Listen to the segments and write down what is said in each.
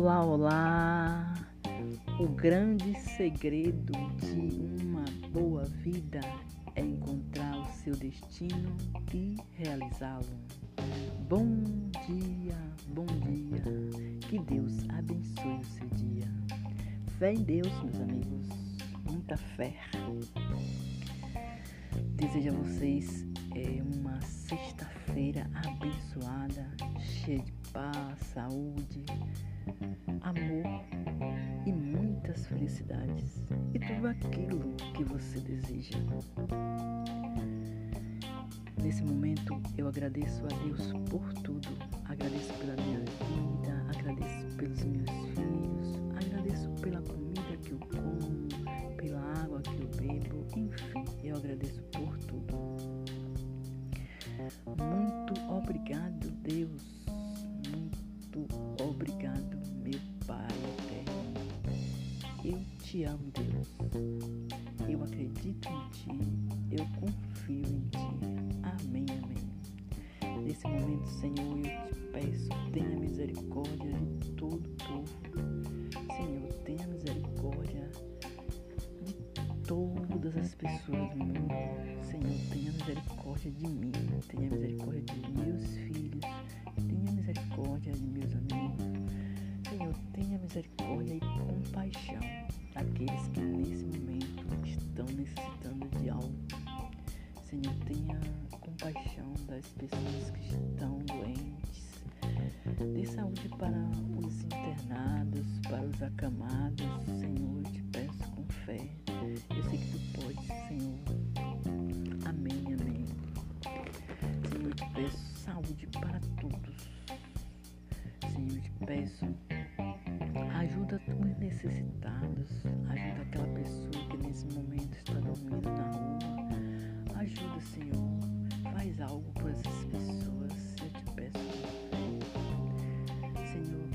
Olá, olá! O grande segredo de uma boa vida é encontrar o seu destino e realizá-lo. Bom dia, bom dia. Que Deus abençoe o seu dia. Fé em Deus, meus amigos. Muita fé. Desejo a vocês é, uma sexta-feira abençoada, cheia de paz, saúde, amor e muitas felicidades e tudo aquilo que você deseja. Nesse momento eu agradeço a Deus por tudo. Agradeço pela minha vida, agradeço pelos meus filhos, agradeço pela comida que eu como, pela água que eu bebo, enfim, eu agradeço por tudo. Muito obrigado, Deus muito obrigado, meu Pai eterno. Eu te amo, Deus. Eu acredito em ti. Eu confio em ti. Amém, amém. Nesse momento, Senhor, eu te peço, tenha misericórdia de todo o povo. Senhor, tenha misericórdia de todas as pessoas do mundo. Senhor, tenha misericórdia de mim. Tenha misericórdia de meus filhos Tenha misericórdia de meus amigos. Senhor, tenha misericórdia e compaixão daqueles que nesse momento estão necessitando de algo. Senhor, tenha compaixão das pessoas que estão doentes. Dê saúde para os internados, para os acamados. Senhor, eu te peço com fé. Eu sei que tu podes, Senhor. Amém, amém. Senhor, eu te peço saúde para peço, ajuda os necessitados, ajuda aquela pessoa que nesse momento está dormindo na rua. Ajuda, Senhor, faz algo por essas pessoas, eu te peço. Senhor,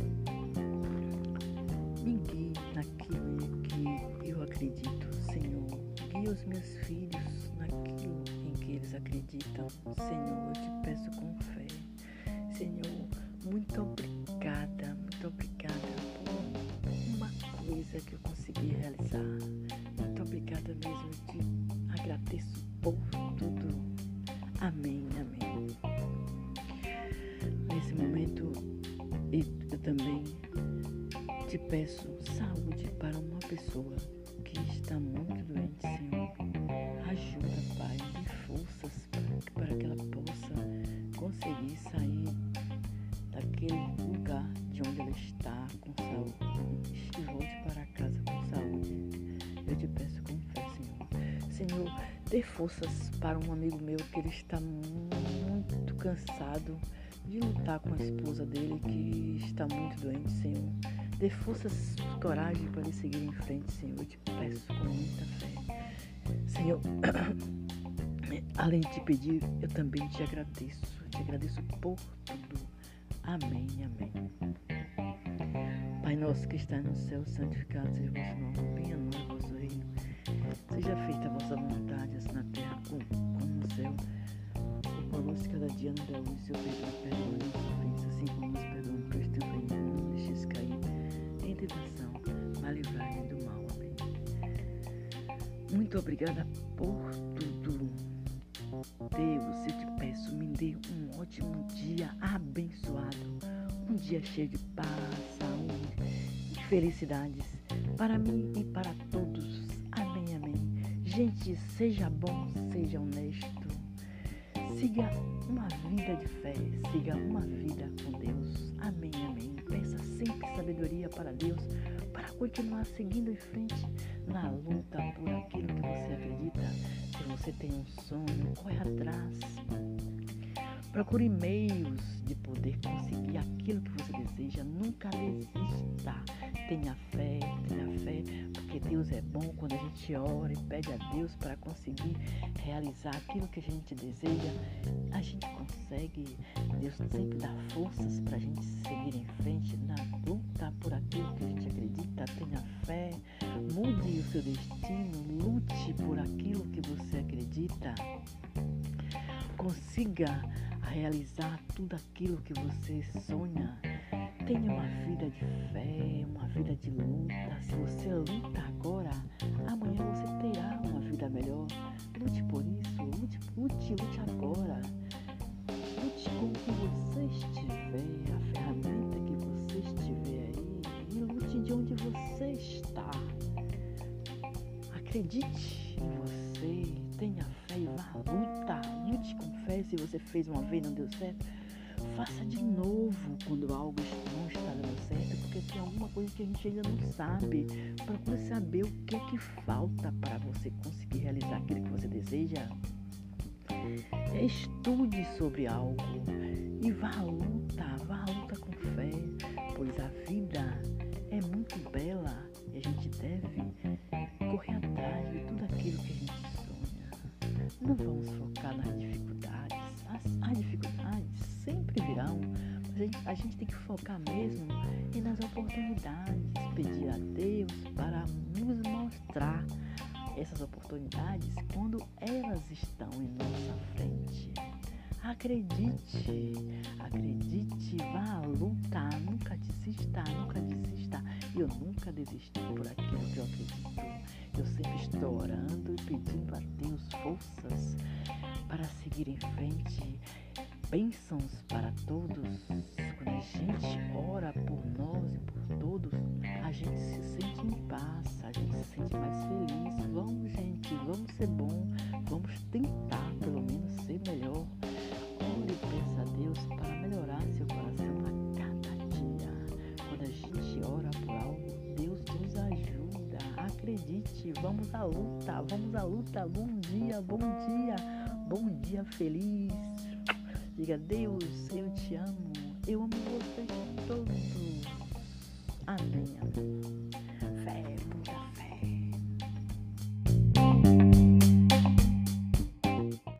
me guie naquilo que eu acredito, Senhor. Guie os meus filhos naquilo em que eles acreditam. Senhor, eu te peço com fé. Senhor, muito obrigada, coisa que eu consegui realizar. Muito obrigada mesmo, eu te agradeço por tudo. Amém, amém. Nesse momento, eu também te peço saúde para uma pessoa que está muito doente, te peço com fé, Senhor. Senhor, dê forças para um amigo meu que ele está muito cansado de lutar com a esposa dele que está muito doente, Senhor. Dê forças, coragem para ele seguir em frente, Senhor. Eu te peço com muita fé. Senhor, além de te pedir, eu também te agradeço. Te agradeço por tudo. Amém, amém. Pai nosso que está no céu, santificado seja o vosso nome. Venha a nós. Seja feita a vossa vontade, assim na terra como no céu. O pão nosso cada dia nos dá hoje, seu perdoa, perdoa nossas ofensas, assim como nos perdoamos pelos teus ofensas. Não deixes cair em tentação, mas livrai-me do mal. Amém. Muito obrigada por tudo. Deus, eu te peço, me dê um ótimo dia abençoado, um dia cheio de paz, saúde e felicidades para mim e para todos. Gente, seja bom, seja honesto, siga uma vida de fé, siga uma vida com Deus. Amém, amém. Peça sempre sabedoria para Deus para continuar seguindo em frente na luta por aquilo que você acredita. Se você tem um sonho, corre atrás. Procure meios de poder conseguir aquilo que você deseja. Nunca desista. Tenha fé, tenha fé, porque Deus é bom quando a gente ora e pede a Deus para conseguir realizar aquilo que a gente deseja. A gente consegue. Deus sempre dá forças para a gente seguir em frente na luta por aquilo que a gente acredita. Tenha fé, mude o seu destino, lute por aquilo que você acredita. Consiga realizar tudo aquilo que você sonha. Tenha uma vida de fé, uma vida de luta. Se você luta agora, amanhã você terá uma vida melhor. Lute por isso, lute, lute, lute agora. Lute com o que você estiver, a ferramenta que você estiver aí. E lute de onde você está. Acredite em você, tenha fé e vá luta. Lute fé se você fez uma vez e não deu certo faça de novo quando algo não está dando certo, porque tem alguma coisa que a gente ainda não sabe. Procure saber o que é que falta para você conseguir realizar aquilo que você deseja. Estude sobre algo e vá à luta, vá à luta com fé, pois a vida é muito bela a gente, tem que focar mesmo e nas oportunidades, pedir a Deus para nos mostrar essas oportunidades quando elas estão em nossa frente. Acredite, acredite, vá à luta, nunca desista, nunca desista. Eu nunca desisti por aquilo que eu acredito. Eu sempre estou orando e pedindo a Deus forças para seguir em frente bênçãos para todos. Quando a gente ora por nós e por todos, a gente se sente em paz, a gente se sente mais feliz. Vamos, gente, vamos ser bom, vamos tentar pelo menos ser melhor. Ore e peça a Deus para melhorar seu coração a cada dia. Quando a gente ora por algo, Deus nos ajuda. Acredite, vamos à luta, vamos à luta. Bom dia, bom dia, bom dia feliz. Diga, Deus, eu te amo. Eu amo vocês todos. Amém, amém.